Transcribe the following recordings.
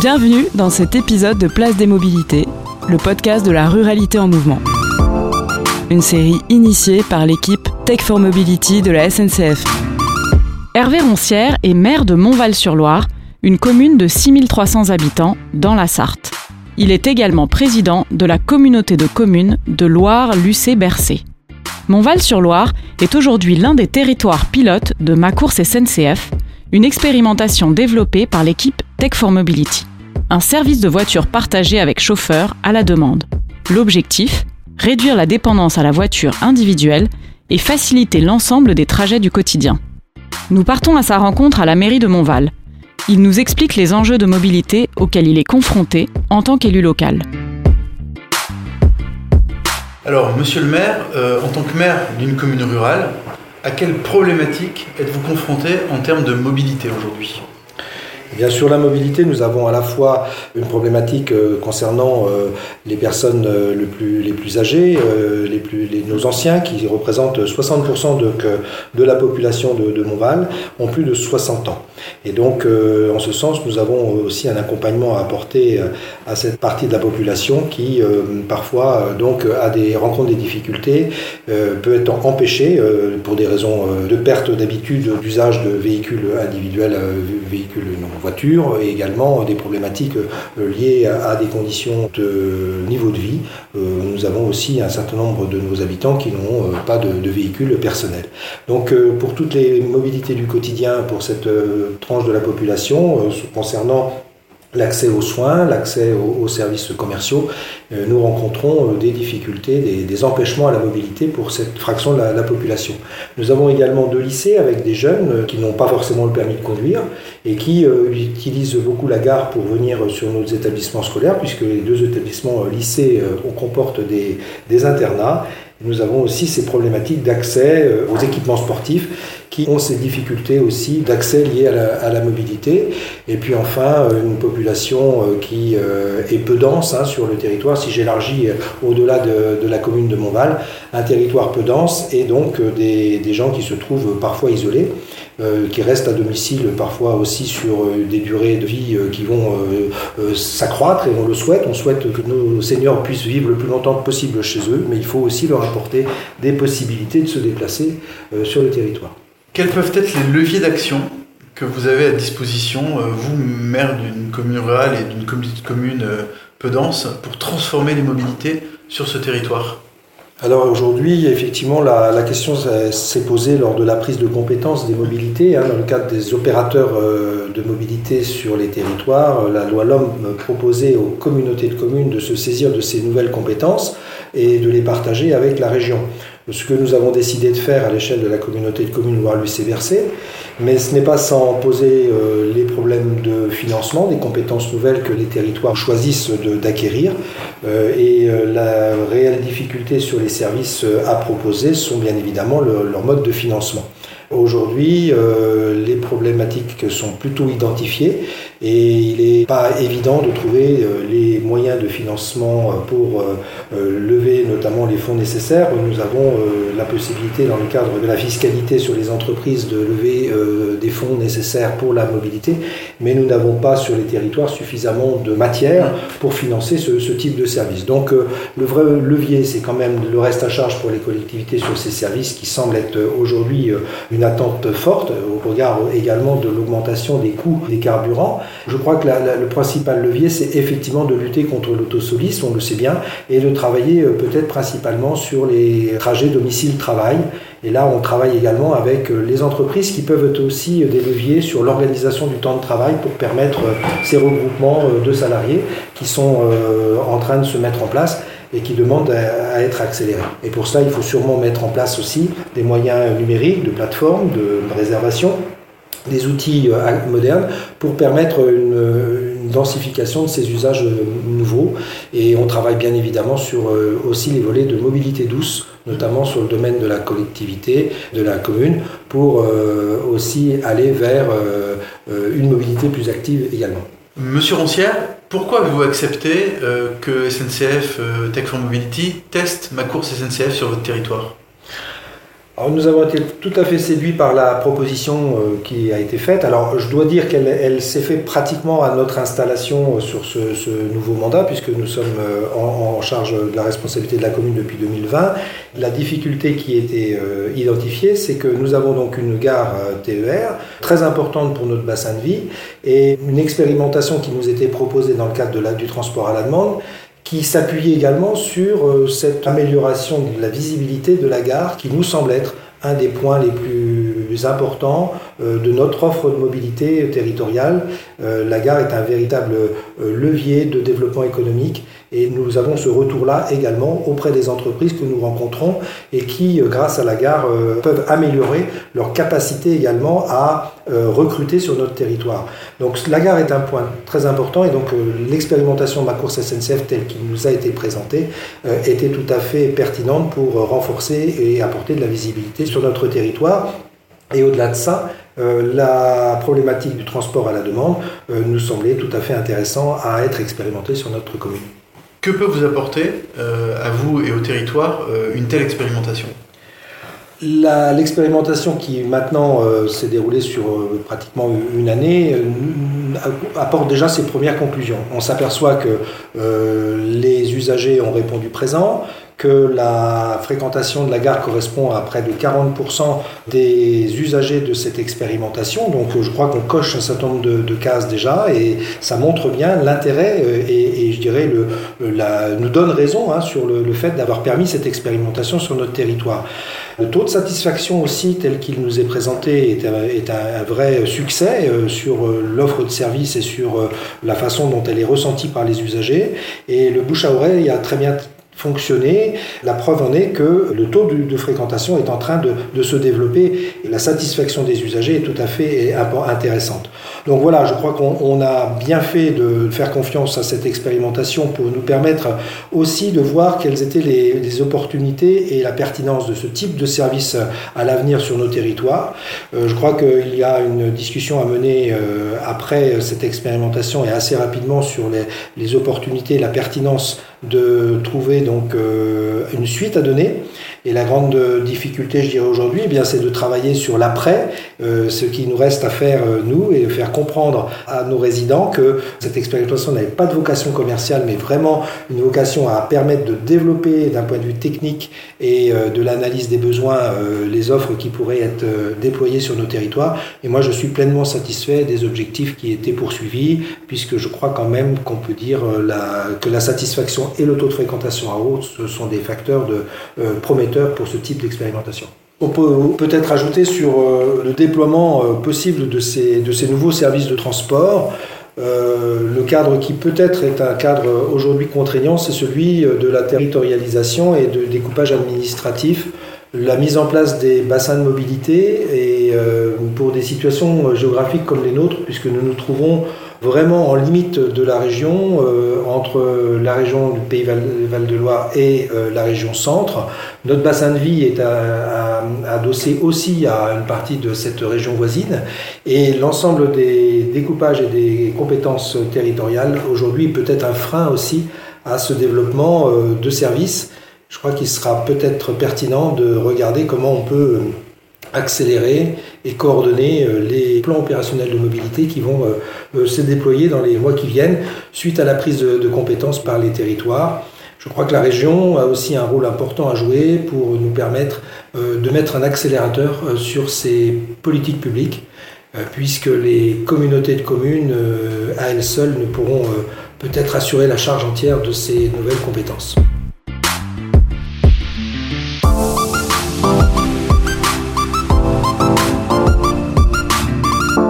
Bienvenue dans cet épisode de Place des Mobilités, le podcast de la ruralité en mouvement. Une série initiée par l'équipe Tech for Mobility de la SNCF. Hervé Roncière est maire de Montval-sur-Loire, une commune de 6300 habitants dans la Sarthe. Il est également président de la communauté de communes de Loire-Lucé-Bercé. Montval-sur-Loire est aujourd'hui l'un des territoires pilotes de Ma Course SNCF, une expérimentation développée par l'équipe Tech for Mobility, un service de voiture partagé avec chauffeur à la demande. L'objectif Réduire la dépendance à la voiture individuelle et faciliter l'ensemble des trajets du quotidien. Nous partons à sa rencontre à la mairie de Montval. Il nous explique les enjeux de mobilité auxquels il est confronté en tant qu'élu local. Alors, monsieur le maire, euh, en tant que maire d'une commune rurale, à quelles problématiques êtes-vous confronté en termes de mobilité aujourd'hui? Bien sûr, la mobilité, nous avons à la fois une problématique euh, concernant euh, les personnes euh, les plus âgées, les plus, nos anciens, qui représentent 60% de, la population de, de, Montval, ont plus de 60 ans. Et donc, en ce sens, nous avons aussi un accompagnement à apporter à cette partie de la population qui, parfois, donc, a des, rencontre des difficultés, peut être empêchée pour des raisons de perte d'habitude d'usage de véhicules individuels, véhicules non voiture et également des problématiques euh, liées à des conditions de niveau de vie. Euh, nous avons aussi un certain nombre de nos habitants qui n'ont euh, pas de, véhicule personnel. Donc pour toutes les mobilités du quotidien, pour cette tranche de la population, concernant l'accès aux soins, l'accès aux, services commerciaux, nous rencontrons des difficultés, des, empêchements à la mobilité pour cette fraction de la, population. Nous avons également deux lycées avec des jeunes qui n'ont pas forcément le permis de conduire et qui utilisent beaucoup la gare pour venir sur nos établissements scolaires, puisque les deux établissements lycées comportent des, internats. Nous avons aussi ces problématiques d'accès aux équipements sportifs qui ont ces difficultés aussi d'accès liées à la, mobilité. Et puis enfin, euh, une population euh, qui euh, est peu dense hein, sur le territoire. Si j'élargis au-delà de, la commune de Montval, un territoire peu dense et donc des, gens qui se trouvent parfois isolés. qui restent à domicile parfois aussi sur des durées de vie qui vont s'accroître et on le souhaite. On souhaite que nos seniors puissent vivre le plus longtemps possible chez eux, mais il faut aussi leur apporter des possibilités de se déplacer sur le territoire. Quels peuvent être les leviers d'action que vous avez à disposition, euh, vous, maire d'une commune rurale et d'une commune euh, peu dense, pour transformer les mobilités sur ce territoire? Alors aujourd'hui, effectivement, la, question s'est posée lors de la prise de compétence des mobilités. Hein, dans le cadre des opérateurs euh, de mobilité sur les territoires, la loi LOM proposait aux communautés de communes de se saisir de ces nouvelles compétences et de les partager avec la région ce que nous avons décidé de faire à l'échelle de la communauté de communes Loire-Luce-et-Versé, mais ce n'est pas sans poser euh, les problèmes de financement, des compétences nouvelles que les territoires choisissent d'acquérir, euh, et euh, la réelle difficulté sur les services à proposer sont bien évidemment leur mode de financement. Aujourd'hui, les problématiques sont plutôt identifiées et il n'est pas évident de trouver euh, les moyens de financement euh, pour euh, lever notamment les fonds nécessaires. Nous avons la possibilité dans le cadre de la fiscalité sur les entreprises de lever des fonds nécessaires pour la mobilité, mais nous n'avons pas sur les territoires suffisamment de matière pour financer ce, type de service. Donc le vrai levier, c'est quand même le reste à charge pour les collectivités sur ces services qui semble être aujourd'hui une attente forte au regard également de l'augmentation des coûts des carburants. Je crois que le principal levier, c'est effectivement de lutter contre l'autosolisme, on le sait bien, et de travailler euh, peut-être principalement sur les trajets domicile-travail. Et là, on travaille également avec euh, les entreprises qui peuvent aussi euh, des leviers sur l'organisation du temps de travail pour permettre ces regroupements de salariés qui sont en train de se mettre en place et qui demandent à, être accélérés. Et pour cela, il faut sûrement mettre en place aussi des moyens numériques, de plateformes, de réservation, des outils euh, modernes pour permettre une, densification de ces usages euh, nouveaux. Et on travaille bien évidemment sur euh, aussi les volets de mobilité douce, notamment sur le domaine de la collectivité, de la commune, pour aussi aller vers une mobilité plus active également. Monsieur Roncière, pourquoi avez-vous accepté que SNCF Tech for Mobility teste ma course SNCF sur votre territoire? Alors, nous avons été tout à fait séduits par la proposition euh, qui a été faite. Alors, je dois dire qu'elle elle, s'est faite pratiquement à notre installation euh, sur ce, ce, nouveau mandat, puisque nous sommes euh, en, en, charge de la responsabilité de la commune depuis 2020. La difficulté qui était identifiée, c'est que nous avons donc une gare TER très importante pour notre bassin de vie et une expérimentation qui nous était proposée dans le cadre de la, du transport à la demande qui s'appuyait également sur euh, cette amélioration de la visibilité de la gare qui nous semble être un des points les plus importants euh, de notre offre de mobilité territoriale. Euh, la gare est un véritable levier de développement économique et nous avons ce retour-là également auprès des entreprises que nous rencontrons et qui, euh, grâce à la gare, euh, peuvent améliorer leur capacité également à euh, recruter sur notre territoire. Donc la gare est un point très important et donc l'expérimentation de ma course SNCF telle qu'il nous a été présentée était tout à fait pertinente pour renforcer et apporter de la visibilité sur notre territoire. Et au-delà de ça, la problématique du transport à la demande nous semblait tout à fait intéressant à être expérimentée sur notre commune. Que peut vous apporter, euh, à vous et au territoire, euh, une telle expérimentation? L'expérimentation qui maintenant euh, s'est déroulée sur pratiquement une année apporte déjà ses premières conclusions. On s'aperçoit que les usagers ont répondu présent, que la fréquentation de la gare correspond à près de 40% des usagers de cette expérimentation. Donc je crois qu'on coche un certain nombre de, cases déjà et ça montre bien l'intérêt euh, et, je dirais le, nous donne raison hein, sur le, fait d'avoir permis cette expérimentation sur notre territoire. Le taux de satisfaction aussi tel qu'il nous est présenté est un, est un vrai succès euh, sur euh, l'offre de service et sur la façon dont elle est ressentie par les usagers. Et le bouche à oreille a très bien fonctionner. La preuve en est que le taux de, fréquentation est en train de, se développer et la satisfaction des usagers est tout à fait intéressante. Donc voilà, je crois qu'on a bien fait de faire confiance à cette expérimentation pour nous permettre aussi de voir quelles étaient les, les opportunités et la pertinence de ce type de service à l'avenir sur nos territoires. Euh, je crois qu'il y a une discussion à mener euh, après cette expérimentation et assez rapidement sur les, les opportunités et la pertinence de trouver donc euh, une suite à donner. Et la grande difficulté, je dirais aujourd'hui, eh bien, c'est de travailler sur l'après, euh, ce qui nous reste à faire euh, nous et de faire comprendre à nos résidents que cette expérimentation n'avait pas de vocation commerciale, mais vraiment une vocation à permettre de développer d'un point de vue technique et de l'analyse des besoins les offres qui pourraient être déployées sur nos territoires. Et moi, je suis pleinement satisfait des objectifs qui étaient poursuivis, puisque je crois quand même qu'on peut dire la, que la satisfaction et le taux de fréquentation à haute, ce sont des facteurs euh, prometteurs pour ce type d'expérimentation. On peut peut-être ajouter sur euh, le déploiement euh, possible de ces, de ces nouveaux services de transport. le cadre qui peut-être est un cadre aujourd'hui contraignant, c'est celui de la territorialisation et de découpage administratif, la mise en place des bassins de mobilité et pour des situations géographiques comme les nôtres, puisque nous nous trouvons vraiment en limite de la région, euh, entre la région du Pays Val-de-Loire et euh, la région centre. Notre bassin de vie est adossé aussi à une partie de cette région voisine et l'ensemble des découpages et des compétences territoriales aujourd'hui peut être un frein aussi à ce développement euh, de services. Je crois qu'il sera peut-être pertinent de regarder comment on peut accélérer et coordonner euh, les plans opérationnels de mobilité qui vont euh, euh, se déployer dans les mois qui viennent suite à la prise de compétences par les territoires. Je crois que la région a aussi un rôle important à jouer pour nous permettre de mettre un accélérateur sur ces politiques publiques, puisque les communautés de communes, à elles seules, ne pourront peut-être assurer la charge entière de ces nouvelles compétences.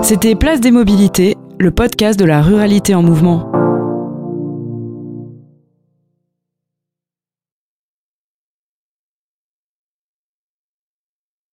C'était Place des Mobilités, le podcast de la ruralité en mouvement.